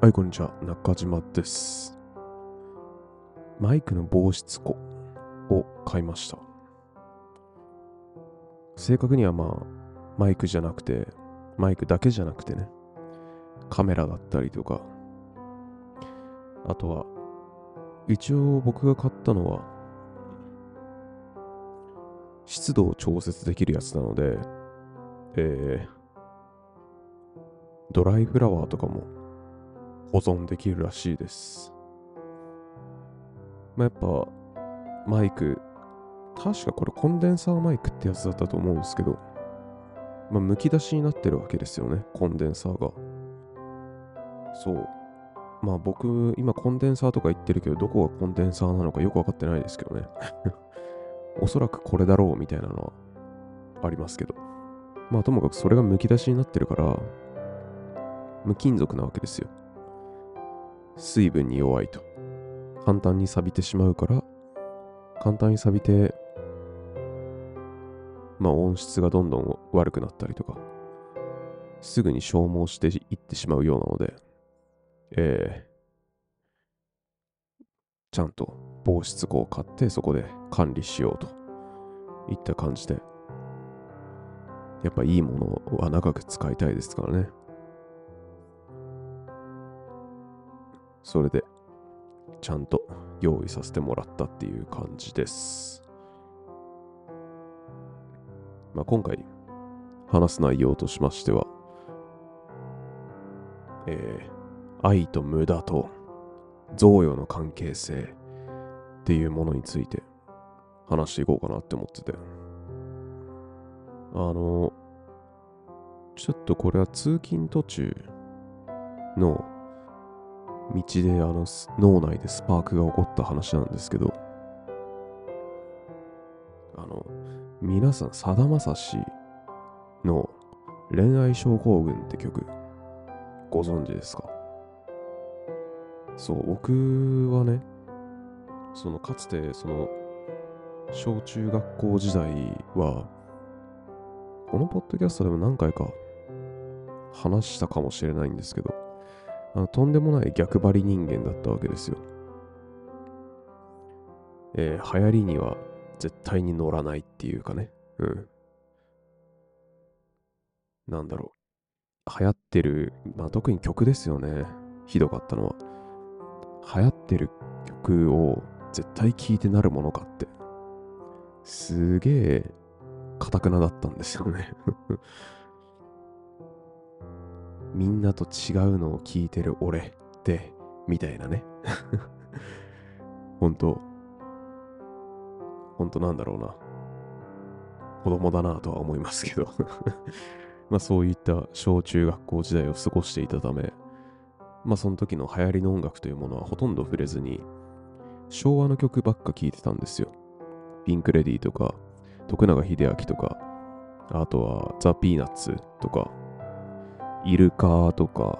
はい、こんにちは。中島です。マイクの防湿庫を買いました。正確にはまあ、マイクじゃなくて、マイクだけじゃなくてね、カメラだったりとか、あとは、一応僕が買ったのは、湿度を調節できるやつなので、えー、ドライフラワーとかも保存できるらしいです。まあ、やっぱ、マイク、確かこれコンデンサーマイクってやつだったと思うんですけど、まあ、むき出しになってるわけですよね、コンデンサーが。そう。まあ僕、今コンデンサーとか言ってるけど、どこがコンデンサーなのかよくわかってないですけどね。おそらくこれだろうみたいなのはありますけど。まあともかくそれがむき出しになってるから、無金属なわけですよ。水分に弱いと。簡単に錆びてしまうから、簡単に錆びて、まあ音質がどんどん悪くなったりとか、すぐに消耗していってしまうようなので、えー、ちゃんと防湿庫を買ってそこで管理しようといった感じで、やっぱいいものは長く使いたいですからね。それで、ちゃんと用意させてもらったっていう感じです。まあ、今回話す内容としましては、えー、愛と無駄と贈与の関係性っていうものについて話していこうかなって思ってて。あの、ちょっとこれは通勤途中の道であの脳内でスパークが起こった話なんですけど、あの、皆さん、さだまさしの恋愛症候群って曲、ご存知ですか？そう、僕はね、そのかつて、その、小中学校時代は、このポッドキャストでも何回か話したかもしれないんですけど、あのとんでもない逆張り人間だったわけですよ。えー、流行りには絶対に乗らないっていうかね。うん。なんだろう。流行ってる、まあ特に曲ですよね。ひどかったのは。流行ってる曲を絶対聴いてなるものかって。すげえ、かたくなだったんですよね。みんなと違うのを聞いてる俺って、みたいなね。ほんと、ほんとなんだろうな。子供だなとは思いますけど。まあそういった小中学校時代を過ごしていたため、まあその時の流行りの音楽というものはほとんど触れずに、昭和の曲ばっか聴いてたんですよ。ピンク・レディーとか、徳永英明とか、あとはザ・ピーナッツとか、イルカとか、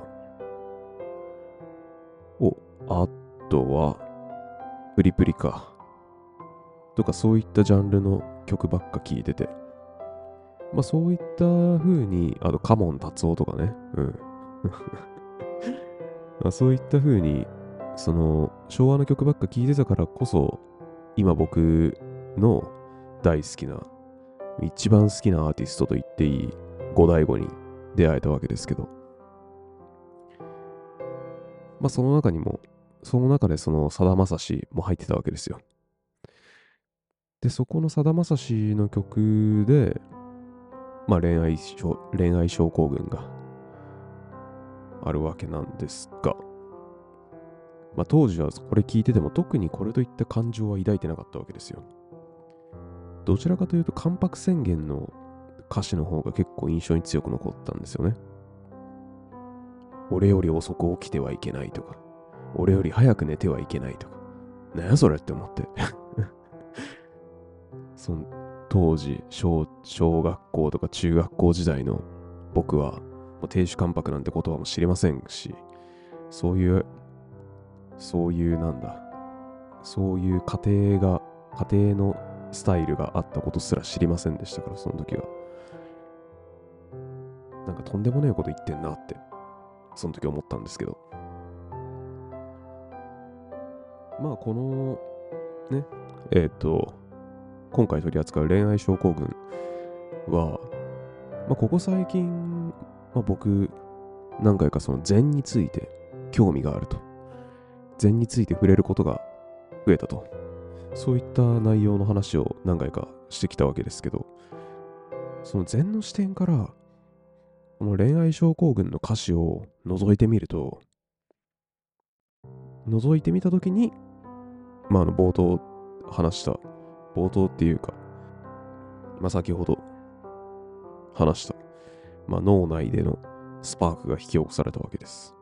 お、あとは、プリプリか。とかそういったジャンルの曲ばっか聴いてて。まあそういった風に、あとカモン達夫とかね。うん。まあそういった風に、その昭和の曲ばっか聴いてたからこそ、今僕の大好きな、一番好きなアーティストと言っていい五大悟に出会えたわけですけど。まあその中にも、その中でそのさだまさしも入ってたわけですよ。で、そこのさだまさしの曲で、まあ恋愛症、恋愛症候群があるわけなんですが、まあ当時はこれ聞いてても特にこれといった感情は抱いてなかったわけですよ。どちらかというと関白宣言の歌詞の方が結構印象に強く残ったんですよね。俺より遅く起きてはいけないとか、俺より早く寝てはいけないとか、なやそれって思って。その当時小、小学校とか中学校時代の僕は、もう亭主関白なんて言葉も知りませんし、そういう、そういうなんだ、そういう家庭が、家庭のスタイルがあったことすら知りませんでしたから、その時は。なんかとんでもねえこと言ってんなって、その時思ったんですけど。まあこのねえっ、と今回取り扱う恋愛症候群は、まあ、ここ最近、まあ、僕何回かその禅について興味があると禅について触れることが増えたとそういった内容の話を何回かしてきたわけですけどその禅の視点からこの恋愛症候群の歌詞を覗いてみると覗いてみたときにまああの冒頭話した冒頭っていうかまあ先ほど話した、まあ、脳内でのスパークが引き起こされたわけです。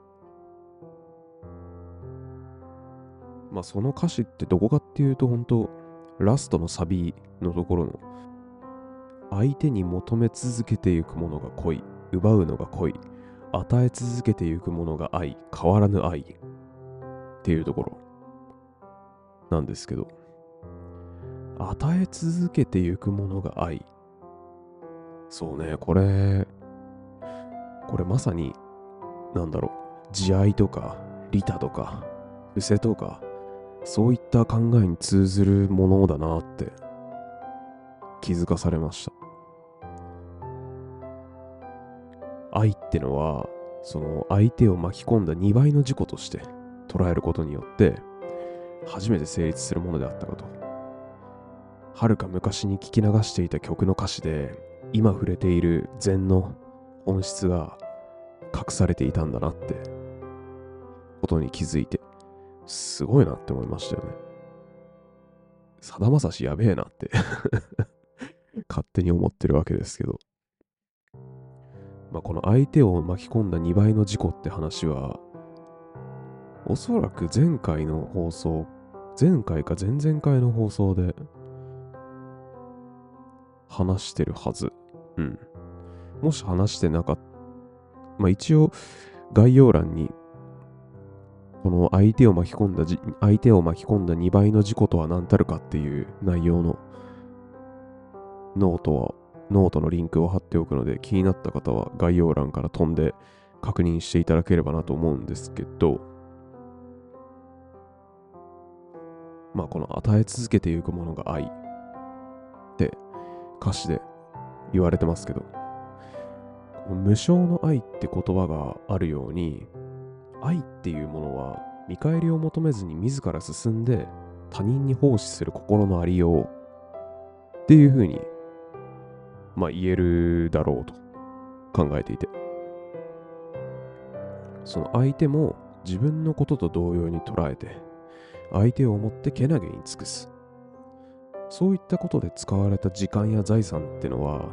まあその歌詞ってどこかっていうと本当ラストのサビのところの相手に求め続けていくものが恋奪うのが恋。与え続けていくものが愛。変わらぬ愛。っていうところ。なんですけど。与え続けていくものが愛。そうね。これこれまさになんだろう。慈愛とか利他とか伏せとかそういった考えに通ずるものだなって気づかされました。愛ってのはその相手を巻き込んだ2倍の事故として捉えることによって初めて成立するものであったかとはるか昔に聞き流していた曲の歌詞で今触れている禅の本質が隠されていたんだなってことに気づいてすごいなって思いましたよね。さだまさしやべえなって 勝手に思ってるわけですけど。まあ、この相手を巻き込んだ2倍の事故って話は、おそらく前回の放送、前回か前々回の放送で話してるはず。うん。もし話してなかった、まあ一応概要欄にこの相手を巻き込んだじ、相手を巻き込んだ2倍の事故とは何たるかっていう内容のノートは、ノートのリンクを貼っておくので、気になった方は概要欄から飛んで確認していただければなと思うんですけど、まあこの与え続けていくものが愛って歌詞で言われてますけど、無償の愛って言葉があるように、愛っていうものは見返りを求めずに自ら進んで他人に奉仕する心のありようっていうふうに、まあ言えるだろうと考えていて。その相手も自分のことと同様に捉えて、相手を思ってけなげに尽くす。そういったことで使われた時間や財産ってのは、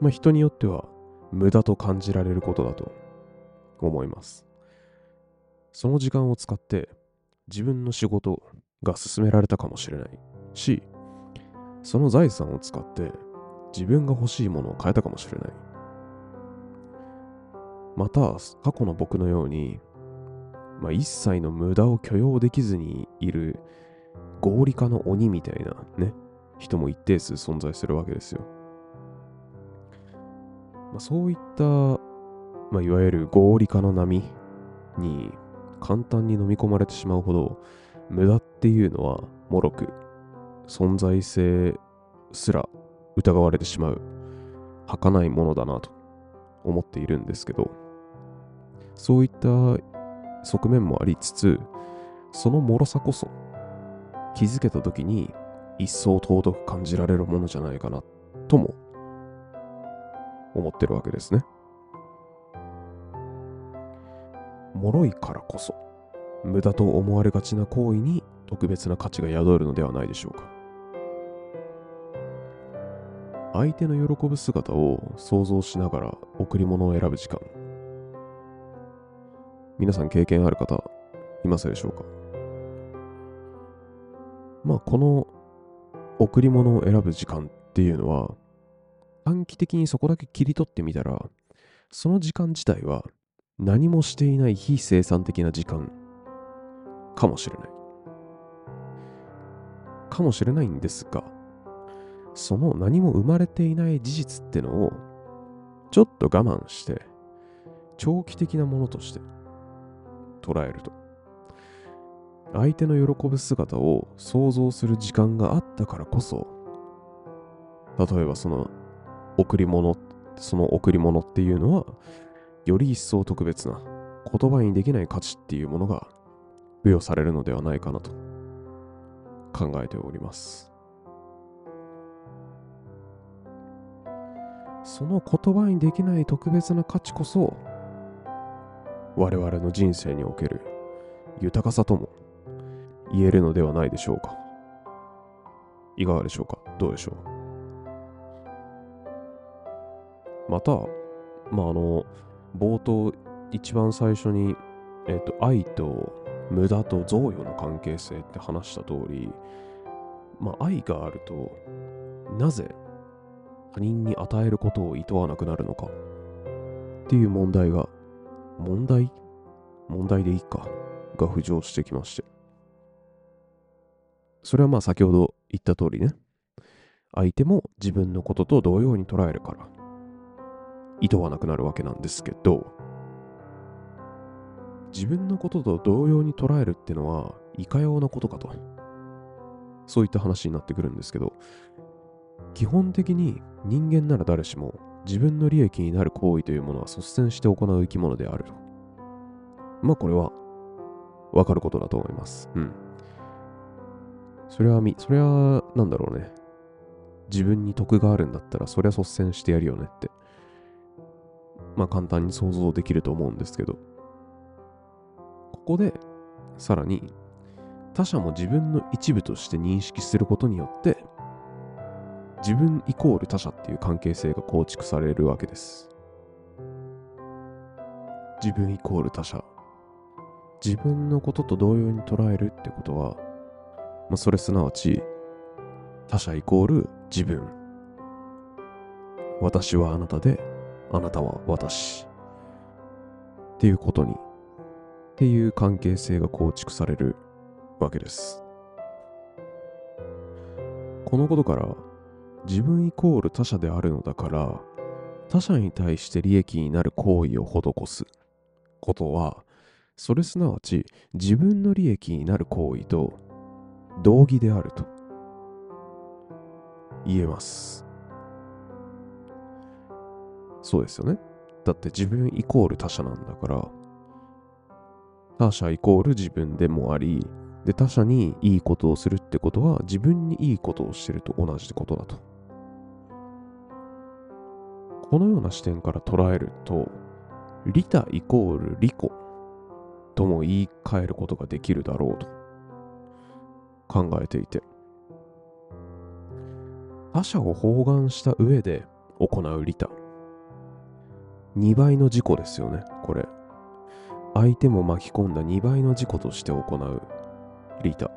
まあ人によっては無駄と感じられることだと思います。その時間を使って自分の仕事が進められたかもしれないし、その財産を使って自分が欲しいものを買えたかもしれない。また、過去の僕のように、まあ、一切の無駄を許容できずにいる合理化の鬼みたいなね、人も一定数存在するわけですよ。まあ、そういった、まあ、いわゆる合理化の波に簡単に飲み込まれてしまうほど無駄っていうのはもろく存在性すら疑われてしまう儚いものだなと思っているんですけどそういった側面もありつつその脆さこそ気づけた時に一層尊く感じられるものじゃないかなとも思ってるわけですね。脆いからこそ、無駄と思われがちな行為に特別な価値が宿るのではないでしょうか。相手の喜ぶ姿を想像しながら贈り物を選ぶ時間。皆さん経験ある方、いますでしょうか？まあ、この贈り物を選ぶ時間っていうのは、短期的にそこだけ切り取ってみたら、その時間自体は何もしていない非生産的な時間かもしれない。かもしれないんですが、その何も生まれていない事実ってのをちょっと我慢して長期的なものとして捉えると。相手の喜ぶ姿を想像する時間があったからこそ例えばその贈り物その贈り物っていうのはより一層特別な言葉にできない価値っていうものが付与されるのではないかなと考えております。その言葉にできない特別な価値こそ我々の人生における豊かさとも言えるのではないでしょうか。いかがでしょうか？どうでしょう？またまああの冒頭一番最初に、えっ、ー、と愛と無駄と贈与の関係性って話した通りまあ愛があるとなぜ他人に与えることを厭わなくなるのか？っていう問題が問題？問題でいいか？が浮上してきまして。それはまあ先ほど言った通りね。相手も自分のことと同様に捉えるから厭わなくなるわけなんですけど自分のことと同様に捉えるってのはいかようなことかと。そういった話になってくるんですけど基本的に人間なら誰しも自分の利益になる行為というものは率先して行う生き物であると。まあこれはわかることだと思います。うん。それはみ、それはなんだろうね。自分に得があるんだったらそりゃ率先してやるよねって。まあ簡単に想像できると思うんですけど。ここでさらに他者も自分の一部として認識することによって自分イコール他者っていう関係性が構築されるわけです。自分イコール他者。自分のことと同様に捉えるってことは、まあ、それすなわち他者イコール自分。私はあなたで、あなたは私。っていうことに、っていう関係性が構築されるわけです。このことから自分イコール他者であるのだから他者に対して利益になる行為を施す。ことはそれすなわち自分の利益になる行為と同義であると。言えます。そうですよね。だって自分イコール他者なんだから他者イコール自分でもありで他者にいいことをするってことは自分にいいことをしてると同じことだと。このような視点から捉えると、利他イコール利己とも言い換えることができるだろうと考えていて、他者を包含した上で行う利他。2倍の事故ですよね、これ。相手も巻き込んだ2倍の事故として行う利他。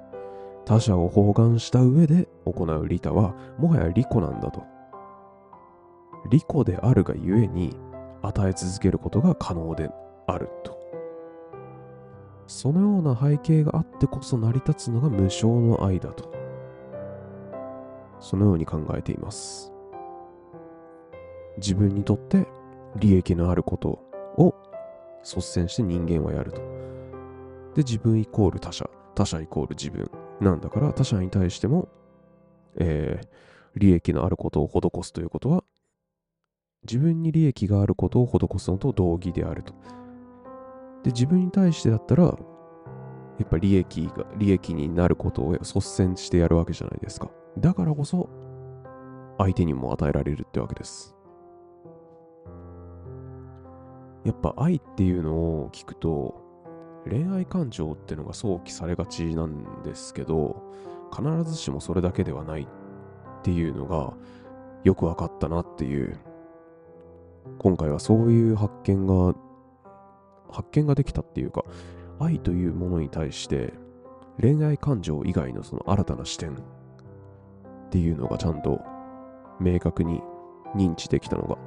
他者を包含した上で行う利他は、もはや利己なんだと。利己であるがゆえに与え続けることが可能であると。そのような背景があってこそ成り立つのが無償の愛だと。そのように考えています。自分にとって利益のあることを率先して人間はやると。で、自分イコール他者、他者イコール自分なんだから他者に対しても、えー、利益のあることを施すということは自分に利益があることを施すのと同義であると。で、自分に対してだったら、やっぱ利益が、利益になることを率先してやるわけじゃないですか。だからこそ、相手にも与えられるってわけです。やっぱ愛っていうのを聞くと、恋愛感情ってのが想起されがちなんですけど、必ずしもそれだけではないっていうのがよく分かったなっていう今回はそういう発見が、発見ができたっていうか、愛というものに対して恋愛感情以外のその新たな視点っていうのがちゃんと明確に認知できたのが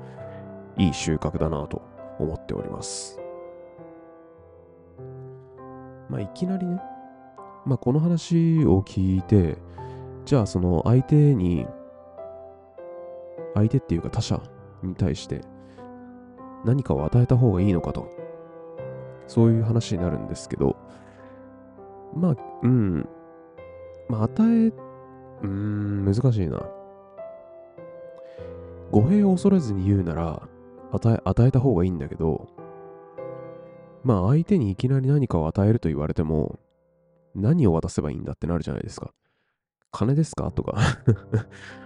いい収穫だなと思っております。まあいきなりね、まあこの話を聞いて、じゃあその相手に、相手っていうか他者に対して何かを与えた方がいいのかと、そういう話になるんですけど、まあ、うん。まあ、与え、うーん、難しいな。語弊を恐れずに言うなら、与え、与えた方がいいんだけど、まあ相手にいきなり何かを与えると言われても、何を渡せばいいんだってなるじゃないですか。金ですか？とか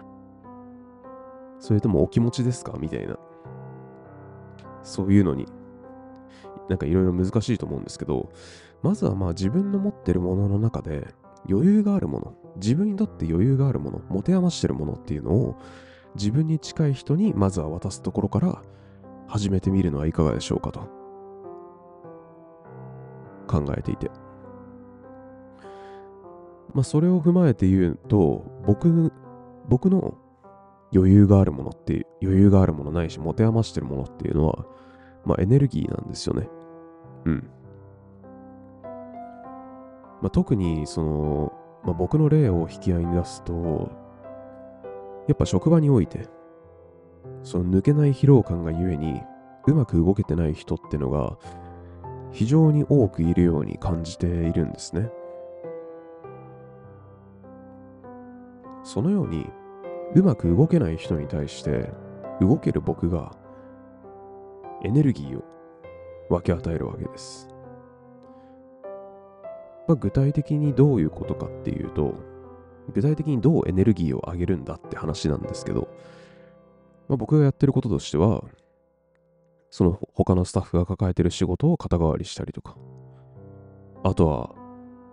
それともお気持ちですか？みたいな。そういうのに、なんかいろいろ難しいと思うんですけど、まずはまあ自分の持ってるものの中で余裕があるもの、自分にとって余裕があるもの、持て余してるものっていうのを自分に近い人にまずは渡すところから始めてみるのはいかがでしょうかと考えていて。まあそれを踏まえて言うと、僕、僕の余裕があるものって、余裕があるものないし、持て余してるものっていうのは、まあエネルギーなんですよね。うん。まあ、特に、その、まあ、僕の例を引き合いに出すと、やっぱ職場において、その抜けない疲労感がゆえに、うまく動けてない人ってのが、非常に多くいるように感じているんですね。そのように、うまく動けない人に対して、動ける僕が、エネルギーを分け与えるわけです。まあ、具体的にどういうことかっていうと、具体的にどうエネルギーを上げるんだって話なんですけど、まあ、僕がやってることとしては、その他のスタッフが抱えてる仕事を肩代わりしたりとか、あとは、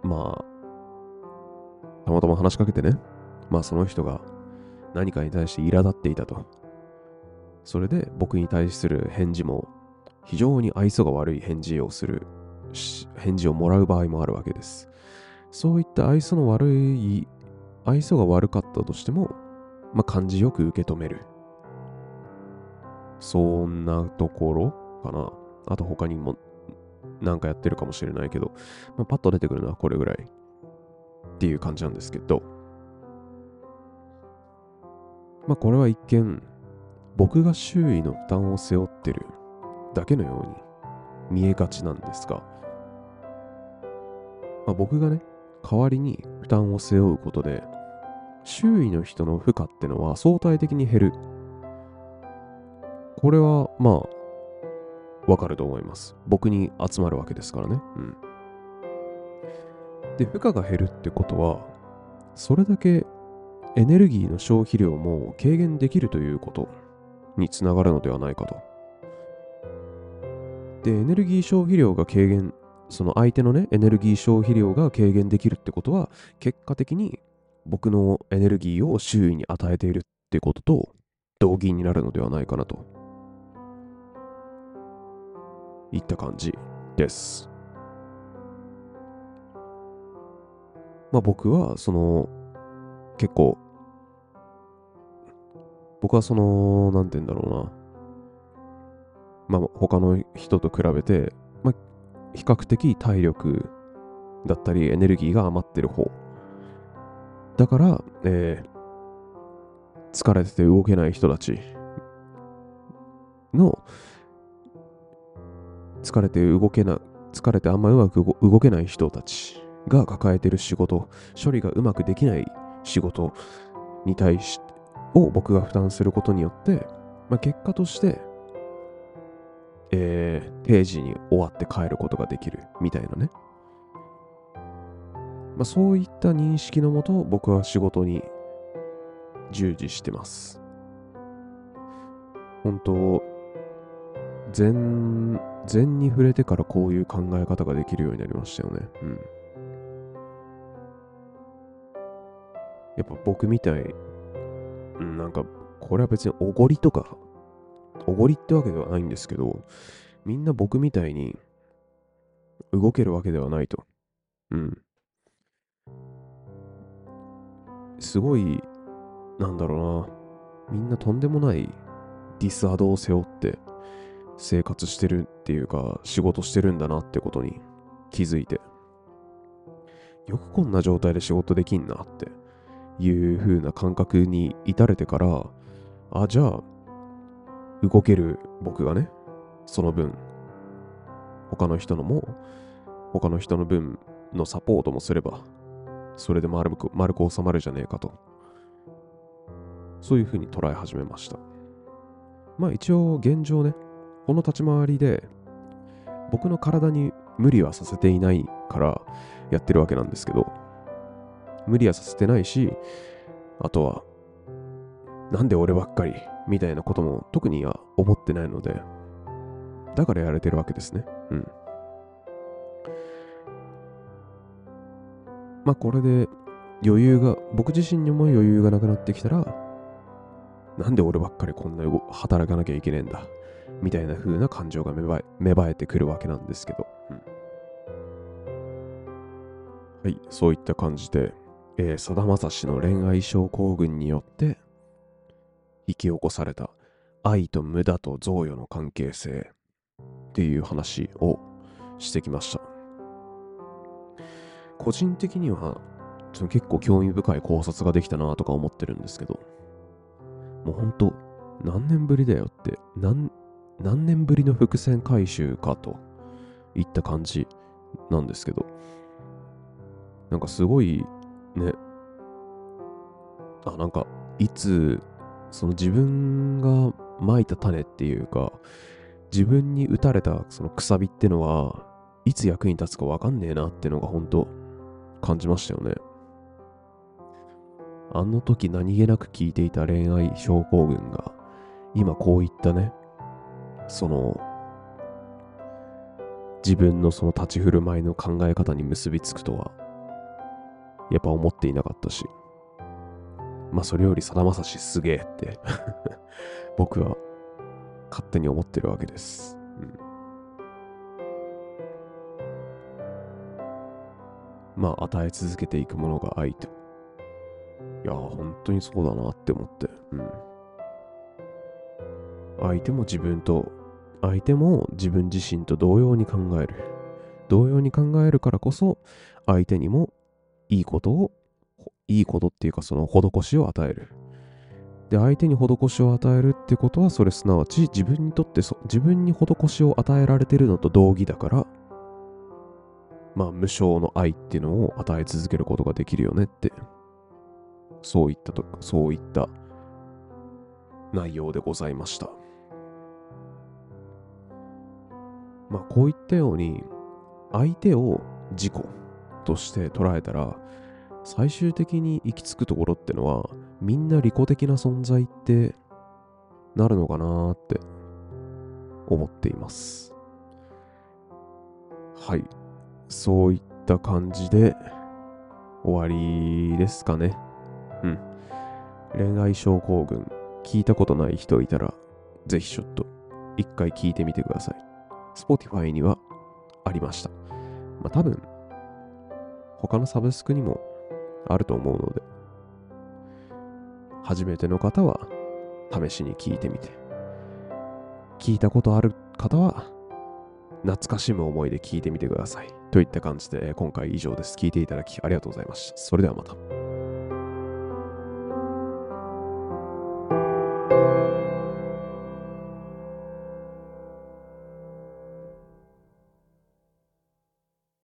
まあ、たまたま話しかけてね、まあその人が何かに対して苛立っていたと。それで僕に対する返事も非常に愛想が悪い返事をする返事をもらう場合もあるわけです。そういった愛想の悪い、愛想が悪かったとしても、まあ、感じよく受け止める。そんなところかな。あと他にもなんかやってるかもしれないけど、まあ、パッと出てくるのはこれぐらいっていう感じなんですけど、まあこれは一見、僕が周囲の負担を背負ってるだけのように見えがちなんですが、まあ、僕がね、代わりに負担を背負うことで、周囲の人の負荷ってのは相対的に減る。これは、まあ、わかると思います。僕に集まるわけですからね。うん。で、負荷が減るってことは、それだけエネルギーの消費量も軽減できるということにつながるのではないかと。で、エネルギー消費量が軽減その相手のね、エネルギー消費量が軽減できるってことは、結果的に僕のエネルギーを周囲に与えているってことと同義になるのではないかなと。いった感じです。まあ僕は、その、結構、僕はその、なんて言うんだろうな。まあ他の人と比べて、まあ比較的体力だったりエネルギーが余ってる方。だから、えー、疲れてて動けない人たちの疲れて動けな、疲れてあんまうまく動けない人たちが抱えてる仕事、処理がうまくできない仕事に対し、を僕が負担することによって、まあ、結果としてえー、定時に終わって帰ることができるみたいなね。まあ、そういった認識のもと僕は仕事に従事してます。本当禅、禅に触れてからこういう考え方ができるようになりましたよね。うん。やっぱ僕みたい、うん、なんか、これは別におごりとかおごりってわけではないんですけど、みんな僕みたいに動けるわけではないと。うん。すごい、なんだろうな。みんなとんでもないディスアドを背負って生活してるっていうか仕事してるんだなってことに気づいて。よくこんな状態で仕事できんなっていう風な感覚に至れてから、あ、じゃあ動ける僕がね、その分、他の人のも、他の人の分、のサポートもすれば、それで丸く丸く収まるじゃねえかと。そういうふうに捉え始めました。まあ一応現状ね、この立ち回りで、僕の体に無理はさせていないからやってるわけなんですけど、無理はさせてないし、あとは、なんで俺ばっかりみたいなことも特には思ってないので、だからやれてるわけですね。うん。まあこれで余裕が、僕自身にも余裕がなくなってきたら、なんで俺ばっかりこんな働かなきゃいけねえんだ。みたいな風な感情が芽生え芽生えてくるわけなんですけど。うん、はい、そういった感じで、えー、さだまさしの恋愛症候群によって引き起こされた愛と無駄と贈与の関係性っていう話をしてきました。個人的にはちょ結構興味深い考察ができたなとか思ってるんですけど、もうほんと何年ぶりだよって何、何年ぶりの伏線回収かといった感じなんですけど、なんかすごいね、あ、なんかいつその自分がまいた種っていうか、自分に打たれたそのくさびってのは、いつ役に立つかわかんねえなってのが本当感じましたよね。あの時何気なく聞いていた恋愛症候群が、今こういったね、その、自分のその立ち振る舞いの考え方に結びつくとは、やっぱ思っていなかったし、まあそれよりさだまさしすげえって 僕は勝手に思ってるわけです。うん、まあ与え続けていくものが愛と。いや、本当にそうだなって思って。うん。相手も自分と、相手も自分自身と同様に考える。同様に考えるからこそ、相手にもいいことを、いいことっていうかその施しを与える。で、相手に施しを与えるってことは、それすなわち自分にとってそ、自分に施しを与えられてるのと同義だから、まあ、無償の愛っていうのを与え続けることができるよねって、そういったと、そういった内容でございました。まあ、こういったように、相手を自己として捉えたら、最終的に行き着くところってのは、みんな利己的な存在ってなるのかなって思っています。はい。そういった感じで終わりですかね。うん。恋愛症候群、聞いたことない人いたら、ぜひちょっと一回聞いてみてください。Spotify にはありました。まあ多分、他のサブスクにもあると思うので、初めての方は試しに聞いてみて、聞いたことある方は懐かしむ思いで聞いてみてください。といった感じで今回以上です。聞いていただきありがとうございました。それではまた。